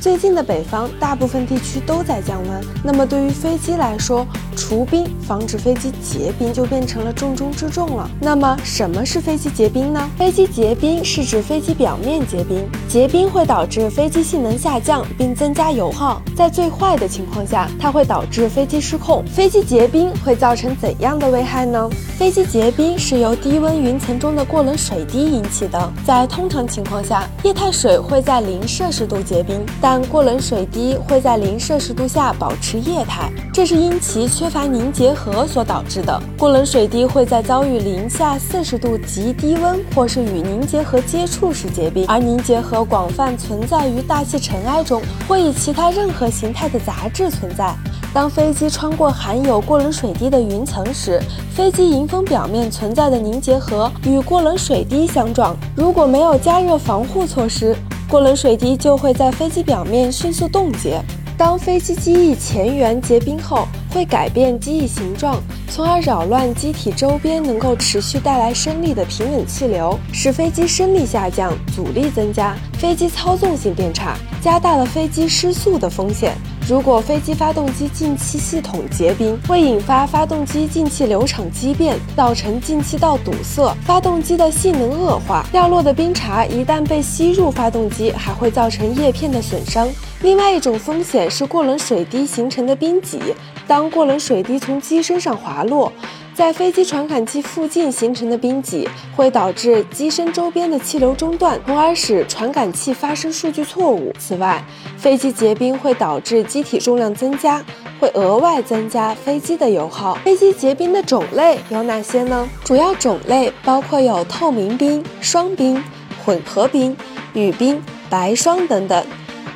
最近的北方大部分地区都在降温，那么对于飞机来说，除冰防止飞机结冰就变成了重中之重了。那么什么是飞机结冰呢？飞机结冰是指飞机表面结冰，结冰会导致飞机性能下降并增加油耗，在最坏的情况下，它会导致飞机失控。飞机结冰会造成怎样的危害呢？飞机结冰是由低温云层中的过冷水滴引起的，在通常情况下，液态水会在零摄氏度结冰。但过冷水滴会在零摄氏度下保持液态，这是因其缺乏凝结核所导致的。过冷水滴会在遭遇零下四十度极低温或是与凝结核接触时结冰，而凝结核广泛存在于大气尘埃中或以其他任何形态的杂质存在。当飞机穿过含有过冷水滴的云层时，飞机迎风表面存在的凝结核与过冷水滴相撞，如果没有加热防护措施。过冷水滴就会在飞机表面迅速冻结。当飞机机翼前缘结冰后，会改变机翼形状，从而扰乱机体周边能够持续带来升力的平稳气流，使飞机升力下降，阻力增加，飞机操纵性变差，加大了飞机失速的风险。如果飞机发动机进气系统结冰，会引发发动机进气流场畸变，造成进气道堵塞，发动机的性能恶化。掉落的冰碴一旦被吸入发动机，还会造成叶片的损伤。另外一种风险是过冷水滴形成的冰脊，当过冷水滴从机身上滑落。在飞机传感器附近形成的冰脊会导致机身周边的气流中断，从而使传感器发生数据错误。此外，飞机结冰会导致机体重量增加，会额外增加飞机的油耗。飞机结冰的种类有哪些呢？主要种类包括有透明冰、霜冰、混合冰、雨冰、白霜等等，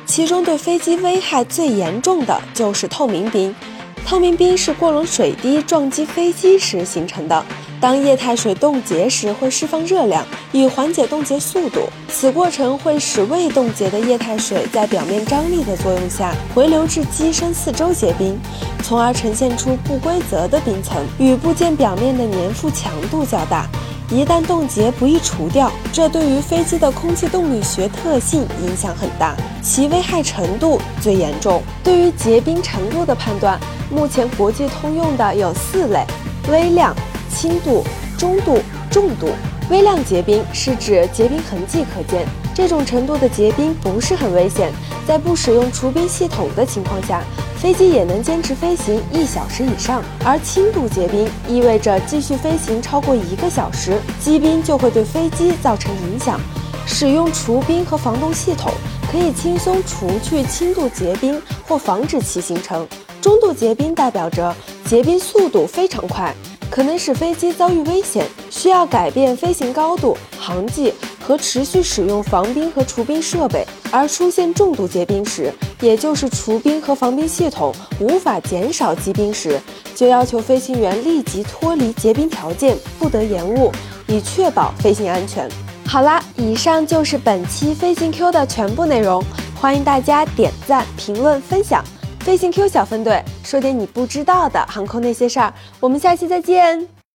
其中对飞机危害最严重的就是透明冰。透明冰是过冷水滴撞击飞机时形成的。当液态水冻结时，会释放热量，以缓解冻结速度。此过程会使未冻结的液态水在表面张力的作用下回流至机身四周结冰，从而呈现出不规则的冰层，与部件表面的粘附强度较大。一旦冻结不易除掉，这对于飞机的空气动力学特性影响很大，其危害程度最严重。对于结冰程度的判断。目前国际通用的有四类：微量、轻度、中度、重度。微量结冰是指结冰痕迹可见，这种程度的结冰不是很危险，在不使用除冰系统的情况下，飞机也能坚持飞行一小时以上。而轻度结冰意味着继续飞行超过一个小时，积冰就会对飞机造成影响。使用除冰和防冻系统，可以轻松除去轻度结冰或防止其形成。中度结冰代表着结冰速度非常快，可能使飞机遭遇危险，需要改变飞行高度、航迹和持续使用防冰和除冰设备。而出现重度结冰时，也就是除冰和防冰系统无法减少积冰时，就要求飞行员立即脱离结冰条件，不得延误，以确保飞行安全。好啦，以上就是本期飞行 Q 的全部内容，欢迎大家点赞、评论、分享。飞行 Q 小分队说点你不知道的航空那些事儿，我们下期再见。